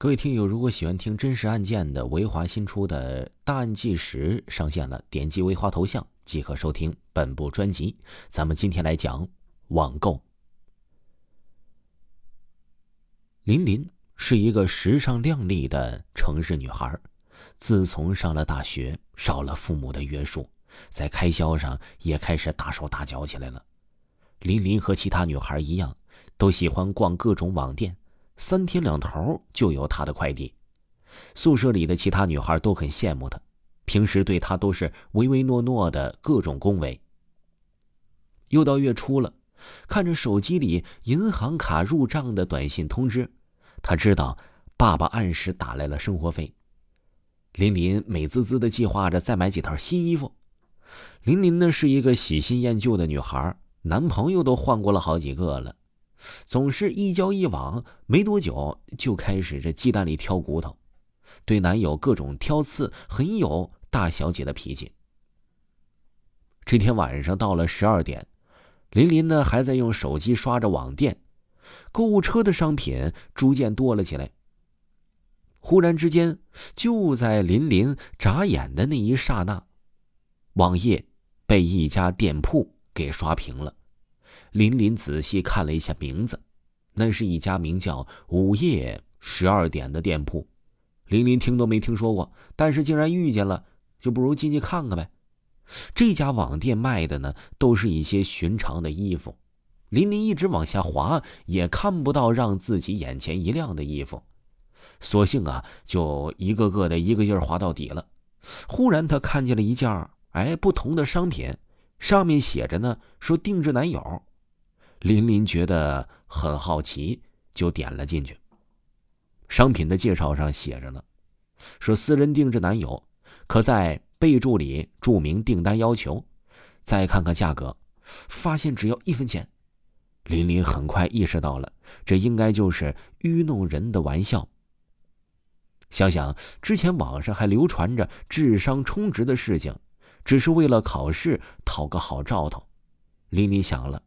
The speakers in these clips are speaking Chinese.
各位听友，如果喜欢听真实案件的，维华新出的《大案纪实》上线了，点击维华头像即可收听本部专辑。咱们今天来讲网购。林林是一个时尚靓丽的城市女孩，自从上了大学，少了父母的约束，在开销上也开始大手大脚起来了。林林和其他女孩一样，都喜欢逛各种网店。三天两头就有他的快递，宿舍里的其他女孩都很羡慕他，平时对他都是唯唯诺诺的各种恭维。又到月初了，看着手机里银行卡入账的短信通知，他知道爸爸按时打来了生活费。林林美滋滋的计划着再买几套新衣服。林林呢是一个喜新厌旧的女孩，男朋友都换过了好几个了。总是一交一往，没多久就开始这鸡蛋里挑骨头，对男友各种挑刺，很有大小姐的脾气。这天晚上到了十二点，林林呢还在用手机刷着网店，购物车的商品逐渐多了起来。忽然之间，就在林林眨眼的那一刹那，网页被一家店铺给刷屏了。林林仔细看了一下名字，那是一家名叫“午夜十二点”的店铺。林林听都没听说过，但是竟然遇见了，就不如进去看看呗。这家网店卖的呢，都是一些寻常的衣服。林林一直往下滑，也看不到让自己眼前一亮的衣服，索性啊，就一个个的一个劲儿滑到底了。忽然，他看见了一件哎不同的商品，上面写着呢，说定制男友。林林觉得很好奇，就点了进去。商品的介绍上写着呢，说私人定制男友，可在备注里注明订单要求。再看看价格，发现只要一分钱。林林很快意识到了，这应该就是愚弄人的玩笑。想想之前网上还流传着智商充值的事情，只是为了考试讨个好兆头。林林想了。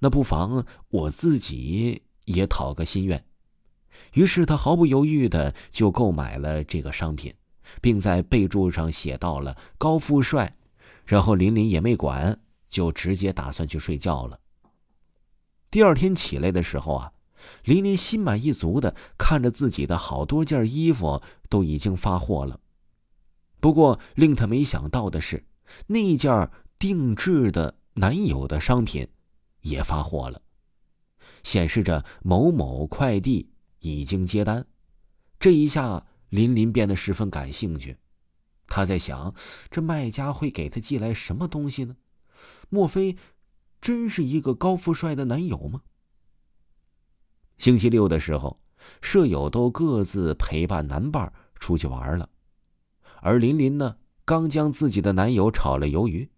那不妨我自己也讨个心愿，于是他毫不犹豫的就购买了这个商品，并在备注上写到了高富帅，然后林林也没管，就直接打算去睡觉了。第二天起来的时候啊，林林心满意足的看着自己的好多件衣服都已经发货了，不过令他没想到的是，那件定制的男友的商品。也发货了，显示着某某快递已经接单。这一下，林林变得十分感兴趣。他在想，这卖家会给他寄来什么东西呢？莫非真是一个高富帅的男友吗？星期六的时候，舍友都各自陪伴男伴出去玩了，而林林呢，刚将自己的男友炒了鱿鱼，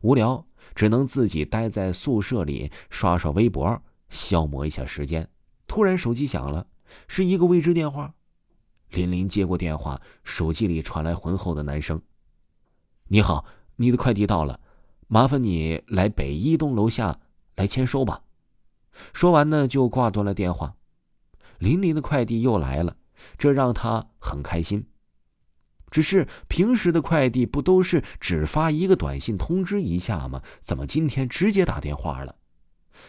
无聊。只能自己待在宿舍里刷刷微博，消磨一下时间。突然手机响了，是一个未知电话。林林接过电话，手机里传来浑厚的男声：“你好，你的快递到了，麻烦你来北一栋楼下来签收吧。”说完呢，就挂断了电话。林林的快递又来了，这让他很开心。只是平时的快递不都是只发一个短信通知一下吗？怎么今天直接打电话了？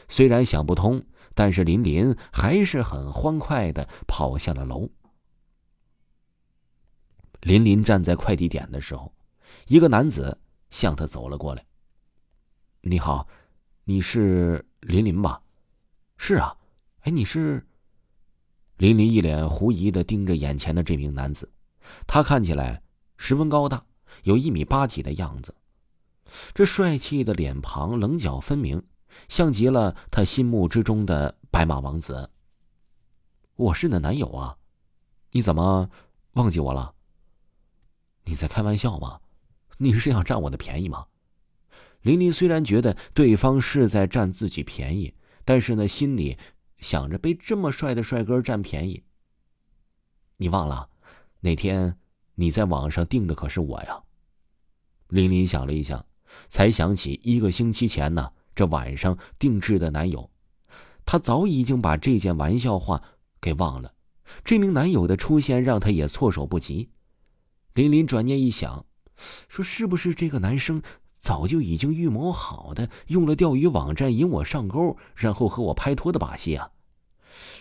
虽然想不通，但是林林还是很欢快的跑下了楼。林林站在快递点的时候，一个男子向他走了过来。“你好，你是林林吧？”“是啊。”“哎，你是？”林林一脸狐疑的盯着眼前的这名男子。他看起来十分高大，有一米八几的样子。这帅气的脸庞棱角分明，像极了他心目之中的白马王子。我是你的男友啊，你怎么忘记我了？你在开玩笑吗？你是想占我的便宜吗？琳琳虽然觉得对方是在占自己便宜，但是呢，心里想着被这么帅的帅哥占便宜。你忘了？那天，你在网上订的可是我呀。林林想了一想，才想起一个星期前呢，这晚上定制的男友，他早已经把这件玩笑话给忘了，这名男友的出现让她也措手不及。林林转念一想，说：“是不是这个男生早就已经预谋好的，用了钓鱼网站引我上钩，然后和我拍拖的把戏啊？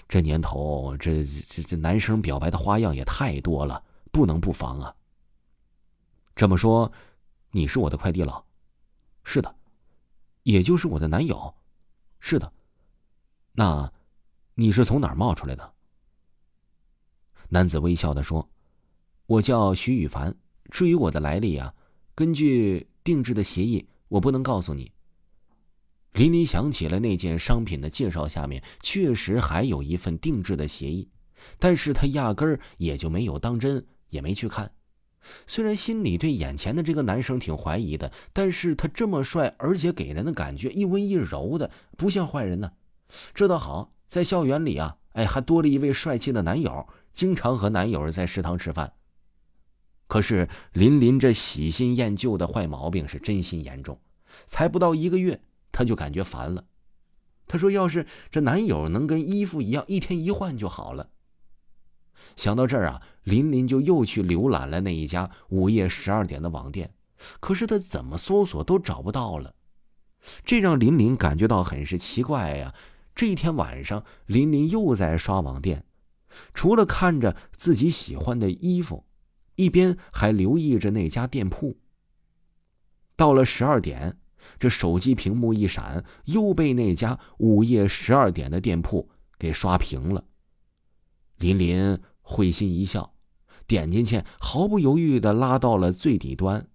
这年头，这这这男生表白的花样也太多了，不能不防啊。”这么说，你是我的快递了？是的，也就是我的男友。是的，那，你是从哪儿冒出来的？男子微笑的说：“我叫徐羽凡。至于我的来历啊，根据定制的协议，我不能告诉你。”林林想起了那件商品的介绍，下面确实还有一份定制的协议，但是他压根儿也就没有当真，也没去看。虽然心里对眼前的这个男生挺怀疑的，但是他这么帅，而且给人的感觉一温一柔的，不像坏人呢。这倒好，在校园里啊，哎，还多了一位帅气的男友，经常和男友在食堂吃饭。可是林林这喜新厌旧的坏毛病是真心严重，才不到一个月，他就感觉烦了。他说：“要是这男友能跟衣服一样，一天一换就好了。”想到这儿啊，琳琳就又去浏览了那一家午夜十二点的网店，可是他怎么搜索都找不到了，这让琳琳感觉到很是奇怪呀。这一天晚上，琳琳又在刷网店，除了看着自己喜欢的衣服，一边还留意着那家店铺。到了十二点，这手机屏幕一闪，又被那家午夜十二点的店铺给刷屏了。林林。会心一笑，点进去，毫不犹豫的拉到了最底端。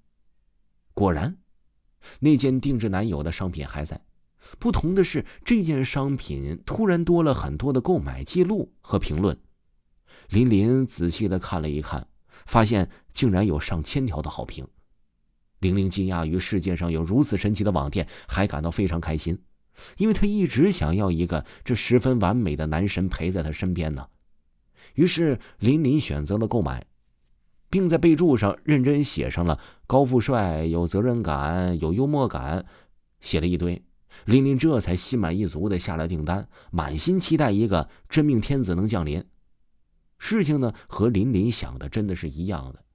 果然，那件定制男友的商品还在。不同的是，这件商品突然多了很多的购买记录和评论。林林仔细的看了一看，发现竟然有上千条的好评。玲玲惊讶于世界上有如此神奇的网店，还感到非常开心，因为她一直想要一个这十分完美的男神陪在她身边呢。于是林林选择了购买，并在备注上认真写上了“高富帅、有责任感、有幽默感”，写了一堆。林林这才心满意足的下了订单，满心期待一个真命天子能降临。事情呢和林林想的真的是一样的，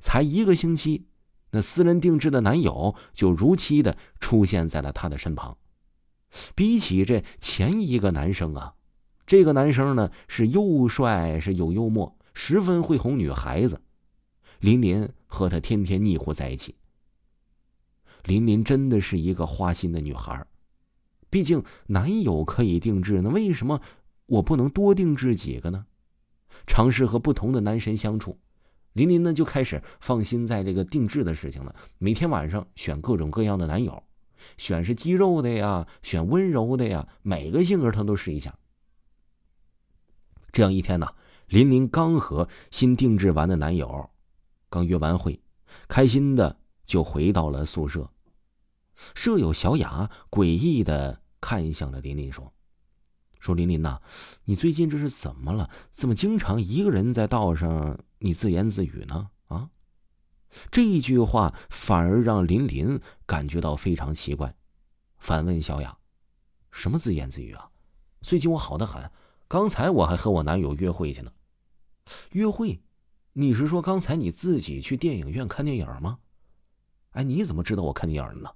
才一个星期，那私人定制的男友就如期的出现在了他的身旁。比起这前一个男生啊。这个男生呢是又帅是又幽默，十分会哄女孩子。林林和他天天腻乎在一起。林林真的是一个花心的女孩，毕竟男友可以定制，那为什么我不能多定制几个呢？尝试和不同的男神相处，林林呢就开始放心在这个定制的事情了。每天晚上选各种各样的男友，选是肌肉的呀，选温柔的呀，每个性格他都试一下。这样一天呢，林林刚和新定制完的男友刚约完会，开心的就回到了宿舍。舍友小雅诡异的看向了林林，说：“说林林呐，你最近这是怎么了？怎么经常一个人在道上你自言自语呢？”啊，这一句话反而让林林感觉到非常奇怪，反问小雅：“什么自言自语啊？最近我好的很。”刚才我还和我男友约会去呢，约会？你是说刚才你自己去电影院看电影吗？哎，你怎么知道我看电影呢？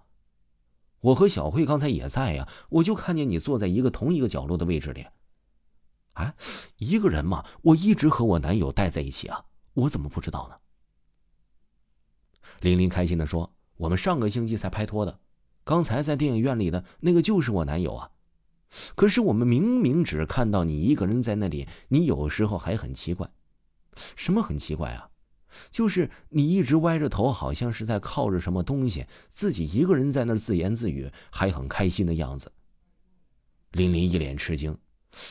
我和小慧刚才也在呀，我就看见你坐在一个同一个角落的位置里。哎，一个人嘛，我一直和我男友待在一起啊，我怎么不知道呢？玲玲开心的说：“我们上个星期才拍拖的，刚才在电影院里的那个就是我男友啊。”可是我们明明只看到你一个人在那里，你有时候还很奇怪，什么很奇怪啊？就是你一直歪着头，好像是在靠着什么东西，自己一个人在那自言自语，还很开心的样子。琳琳一脸吃惊，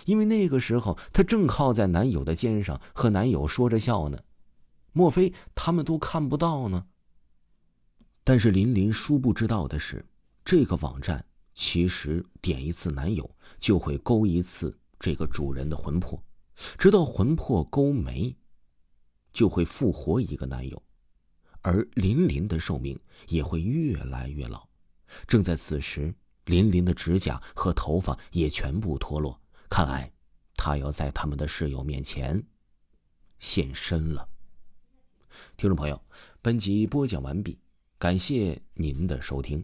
因为那个时候她正靠在男友的肩上，和男友说着笑呢。莫非他们都看不到呢？但是琳琳殊不知道的是，这个网站。其实点一次男友就会勾一次这个主人的魂魄，直到魂魄勾没，就会复活一个男友，而林林的寿命也会越来越老。正在此时，林林的指甲和头发也全部脱落，看来他要在他们的室友面前现身了。听众朋友，本集播讲完毕，感谢您的收听。